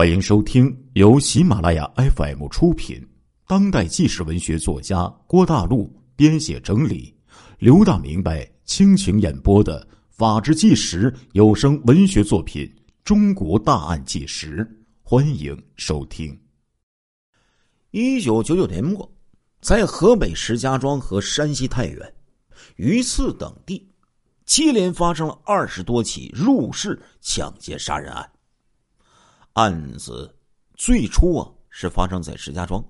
欢迎收听由喜马拉雅 FM 出品、当代纪实文学作家郭大陆编写整理、刘大明白倾情演播的《法制纪实》有声文学作品《中国大案纪实》，欢迎收听。一九九九年末，在河北石家庄和山西太原、榆次等地，接连发生了二十多起入室抢劫杀人案。案子最初啊是发生在石家庄，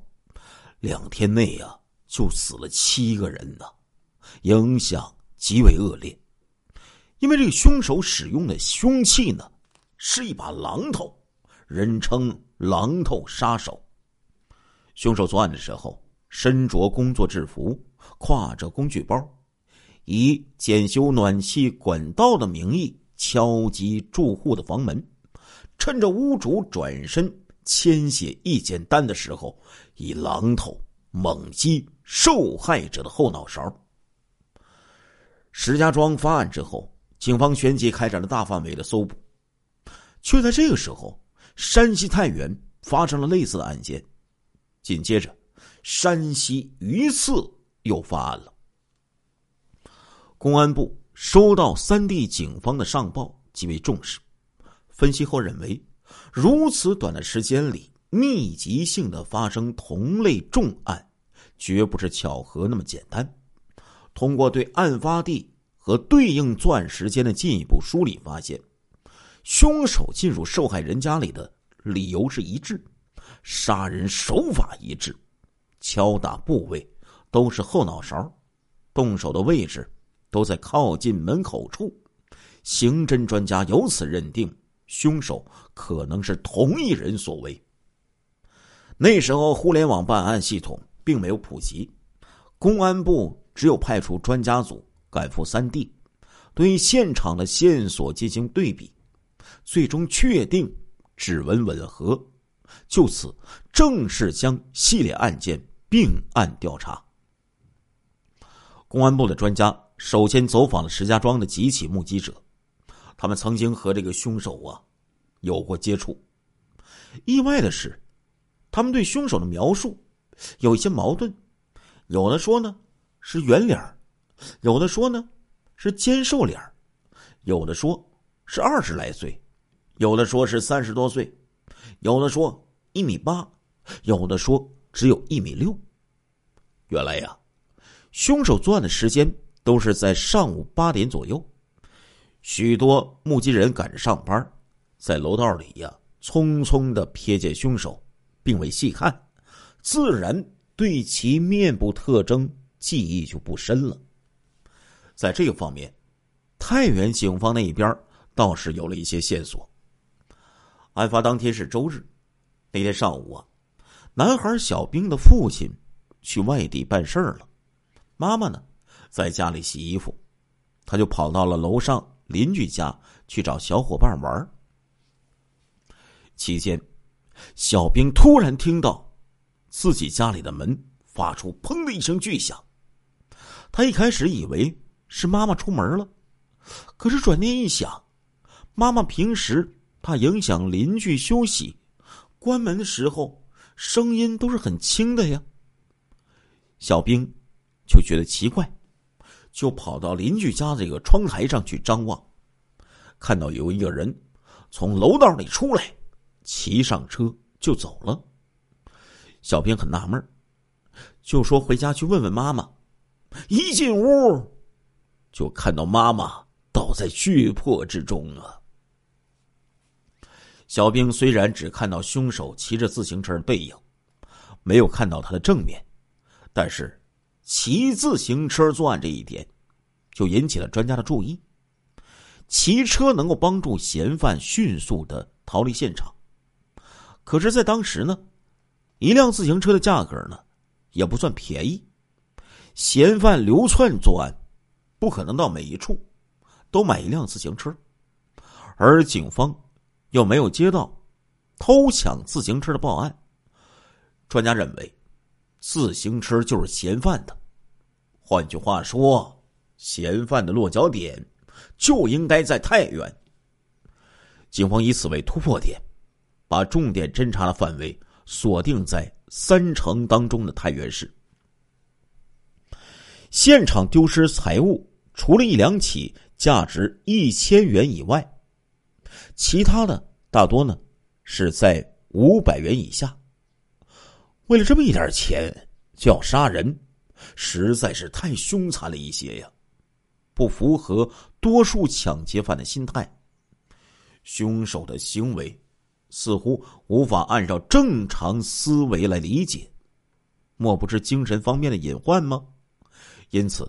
两天内啊就死了七个人呢，影响极为恶劣。因为这个凶手使用的凶器呢是一把榔头，人称“榔头杀手”。凶手作案的时候身着工作制服，挎着工具包，以检修暖气管道的名义敲击住户的房门。趁着屋主转身签写意见单的时候，以榔头猛击受害者的后脑勺。石家庄发案之后，警方旋即开展了大范围的搜捕。却在这个时候，山西太原发生了类似的案件，紧接着，山西榆次又发案了。公安部收到三地警方的上报，极为重视。分析后认为，如此短的时间里密集性的发生同类重案，绝不是巧合那么简单。通过对案发地和对应作案时间的进一步梳理，发现凶手进入受害人家里的理由是一致，杀人手法一致，敲打部位都是后脑勺，动手的位置都在靠近门口处。刑侦专家由此认定。凶手可能是同一人所为。那时候，互联网办案系统并没有普及，公安部只有派出专家组赶赴三地，对现场的线索进行对比，最终确定指纹吻合，就此正式将系列案件并案调查。公安部的专家首先走访了石家庄的几起目击者。他们曾经和这个凶手啊有过接触。意外的是，他们对凶手的描述有一些矛盾。有的说呢是圆脸有的说呢是尖瘦脸有的说是二十来岁，有的说是三十多岁，有的说一米八，有的说只有一米六。原来呀，凶手作案的时间都是在上午八点左右。许多目击人赶着上班，在楼道里呀，匆匆的瞥见凶手，并未细看，自然对其面部特征记忆就不深了。在这个方面，太原警方那一边倒是有了一些线索。案发当天是周日，那天上午啊，男孩小兵的父亲去外地办事儿了，妈妈呢在家里洗衣服，他就跑到了楼上。邻居家去找小伙伴玩期间，小兵突然听到自己家里的门发出“砰”的一声巨响。他一开始以为是妈妈出门了，可是转念一想，妈妈平时怕影响邻居休息，关门的时候声音都是很轻的呀。小兵就觉得奇怪。就跑到邻居家这个窗台上去张望，看到有一个人从楼道里出来，骑上车就走了。小兵很纳闷就说回家去问问妈妈。一进屋，就看到妈妈倒在血泊之中啊。小兵虽然只看到凶手骑着自行车的背影，没有看到他的正面，但是。骑自行车作案这一点，就引起了专家的注意。骑车能够帮助嫌犯迅速的逃离现场，可是，在当时呢，一辆自行车的价格呢，也不算便宜。嫌犯流窜作案，不可能到每一处都买一辆自行车，而警方又没有接到偷抢自行车的报案。专家认为，自行车就是嫌犯的。换句话说，嫌犯的落脚点就应该在太原。警方以此为突破点，把重点侦查的范围锁定在三城当中的太原市。现场丢失财物，除了一两起价值一千元以外，其他的大多呢是在五百元以下。为了这么一点钱就要杀人，实在是太凶残了一些呀，不符合多数抢劫犯的心态。凶手的行为似乎无法按照正常思维来理解，莫不是精神方面的隐患吗？因此，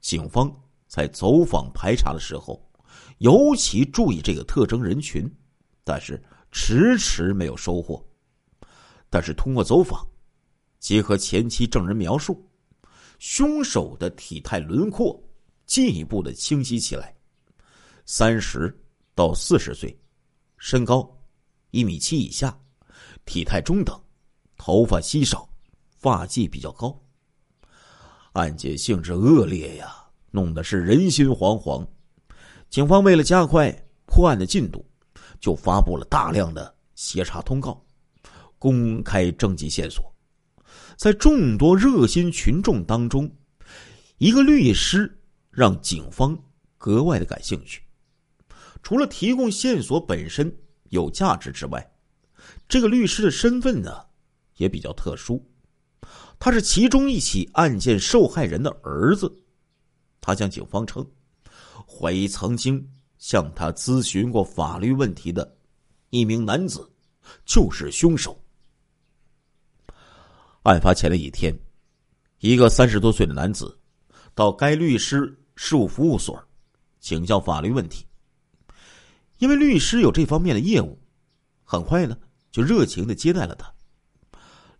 警方在走访排查的时候，尤其注意这个特征人群，但是迟迟没有收获。但是通过走访，结合前期证人描述，凶手的体态轮廓进一步的清晰起来。三十到四十岁，身高一米七以下，体态中等，头发稀少，发际比较高。案件性质恶劣呀，弄得是人心惶惶。警方为了加快破案的进度，就发布了大量的协查通告，公开征集线索。在众多热心群众当中，一个律师让警方格外的感兴趣。除了提供线索本身有价值之外，这个律师的身份呢，也比较特殊。他是其中一起案件受害人的儿子，他向警方称，怀疑曾经向他咨询过法律问题的一名男子就是凶手。案发前的一天，一个三十多岁的男子到该律师事务服务所请教法律问题，因为律师有这方面的业务，很快呢就热情的接待了他，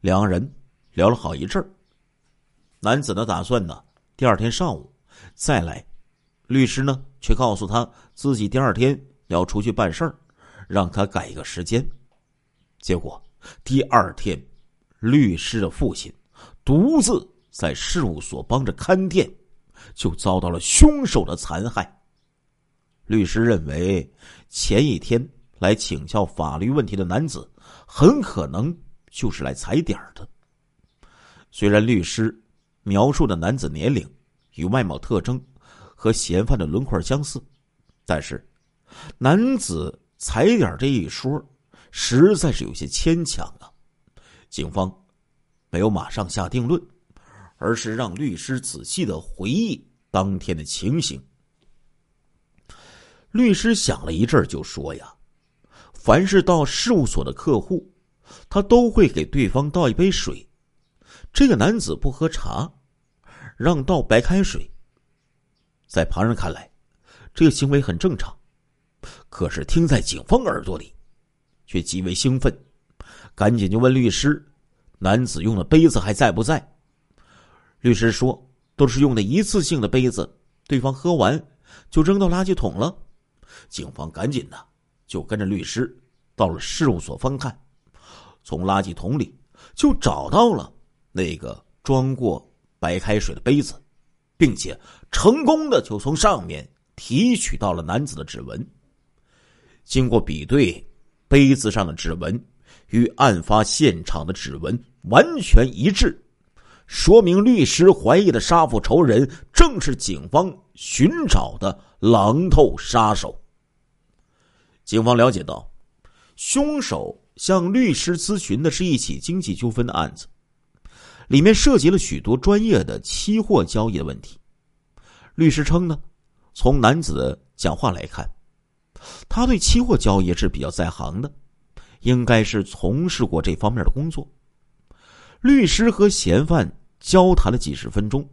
两人。聊了好一阵儿，男子呢打算呢第二天上午再来，律师呢却告诉他自己第二天要出去办事儿，让他改一个时间。结果第二天，律师的父亲独自在事务所帮着看店，就遭到了凶手的残害。律师认为前一天来请教法律问题的男子很可能就是来踩点的。虽然律师描述的男子年龄与外貌特征和嫌犯的轮廓相似，但是男子踩点这一说实在是有些牵强啊。警方没有马上下定论，而是让律师仔细的回忆当天的情形。律师想了一阵就说：“呀，凡是到事务所的客户，他都会给对方倒一杯水。”这个男子不喝茶，让倒白开水。在旁人看来，这个行为很正常，可是听在警方耳朵里，却极为兴奋，赶紧就问律师：“男子用的杯子还在不在？”律师说：“都是用的一次性的杯子，对方喝完就扔到垃圾桶了。”警方赶紧的就跟着律师到了事务所翻看，从垃圾桶里就找到了。那个装过白开水的杯子，并且成功的就从上面提取到了男子的指纹。经过比对，杯子上的指纹与案发现场的指纹完全一致，说明律师怀疑的杀父仇人正是警方寻找的狼头杀手。警方了解到，凶手向律师咨询的是一起经济纠纷的案子。里面涉及了许多专业的期货交易的问题。律师称呢，从男子讲话来看，他对期货交易是比较在行的，应该是从事过这方面的工作。律师和嫌犯交谈了几十分钟，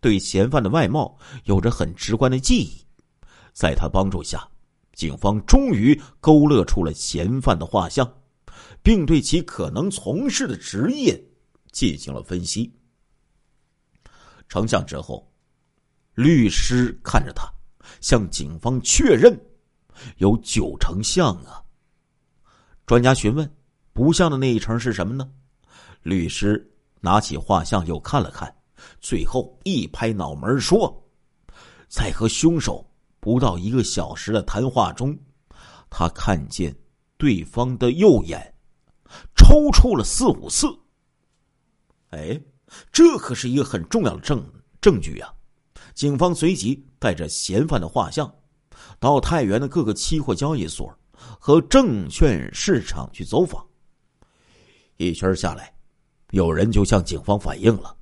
对嫌犯的外貌有着很直观的记忆。在他帮助下，警方终于勾勒出了嫌犯的画像，并对其可能从事的职业。进行了分析，成像之后，律师看着他，向警方确认有九成像啊。专家询问不像的那一成是什么呢？律师拿起画像又看了看，最后一拍脑门说：“在和凶手不到一个小时的谈话中，他看见对方的右眼，抽搐了四五次。哎，这可是一个很重要的证证据呀！警方随即带着嫌犯的画像，到太原的各个期货交易所和证券市场去走访。一圈下来，有人就向警方反映了，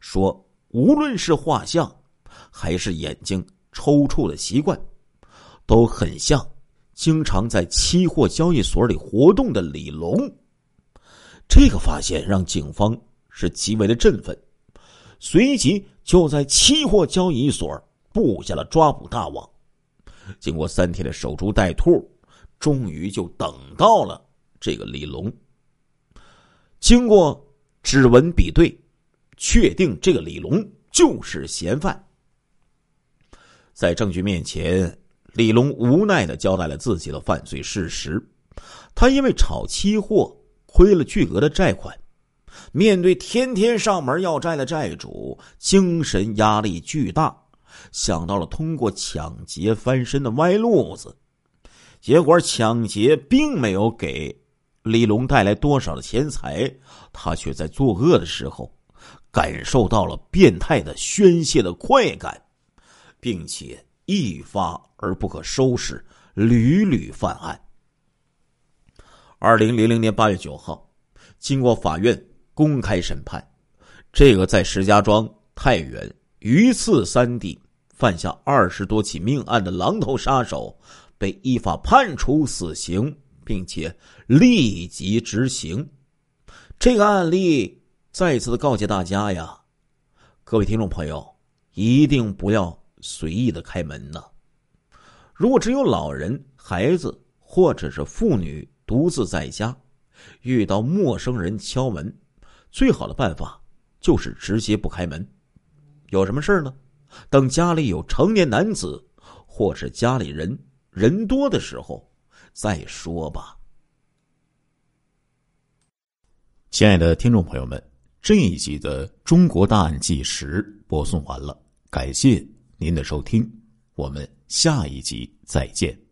说无论是画像，还是眼睛抽搐的习惯，都很像经常在期货交易所里活动的李龙。这个发现让警方是极为的振奋，随即就在期货交易所布下了抓捕大网。经过三天的守株待兔，终于就等到了这个李龙。经过指纹比对，确定这个李龙就是嫌犯。在证据面前，李龙无奈的交代了自己的犯罪事实。他因为炒期货亏了巨额的债款，面对天天上门要债的债主，精神压力巨大，想到了通过抢劫翻身的歪路子。结果抢劫并没有给李龙带来多少的钱财，他却在作恶的时候感受到了变态的宣泄的快感。并且一发而不可收拾，屡屡犯案。二零零零年八月九号，经过法院公开审判，这个在石家庄、太原、榆次三地犯下二十多起命案的狼头杀手，被依法判处死刑，并且立即执行。这个案例再次的告诫大家呀，各位听众朋友，一定不要。随意的开门呢？如果只有老人、孩子或者是妇女独自在家，遇到陌生人敲门，最好的办法就是直接不开门。有什么事呢？等家里有成年男子或是家里人人多的时候再说吧。亲爱的听众朋友们，这一集的《中国大案纪实》播送完了，感谢。您的收听，我们下一集再见。